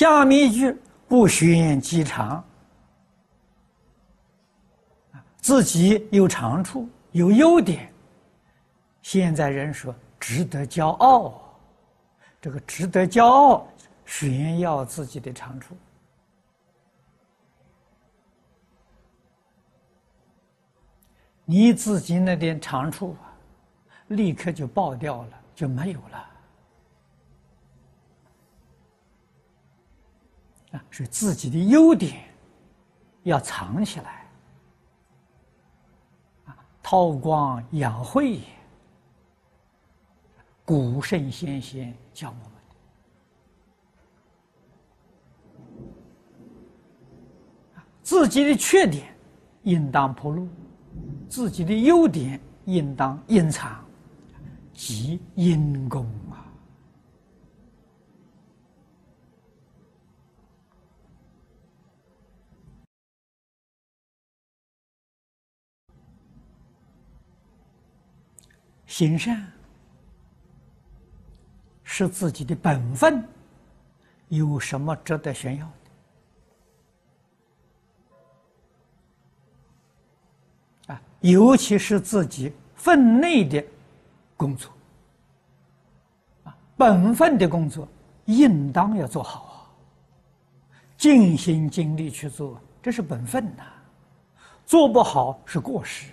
下面一句不宣机长，自己有长处有优点，现在人说值得骄傲，这个值得骄傲，炫耀自己的长处。你自己那点长处啊，立刻就爆掉了，就没有了。啊，是自己的优点要藏起来，啊，韬光养晦，古圣先贤教我们的，自己的缺点应当铺露。自己的优点应当隐藏，即因功啊！行善是自己的本分，有什么值得炫耀的？啊？尤其是自己分内的工作，啊，本分的工作应当要做好啊，尽心尽力去做，这是本分呐，做不好是过失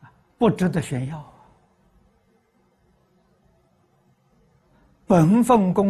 啊，不值得炫耀啊，本分工。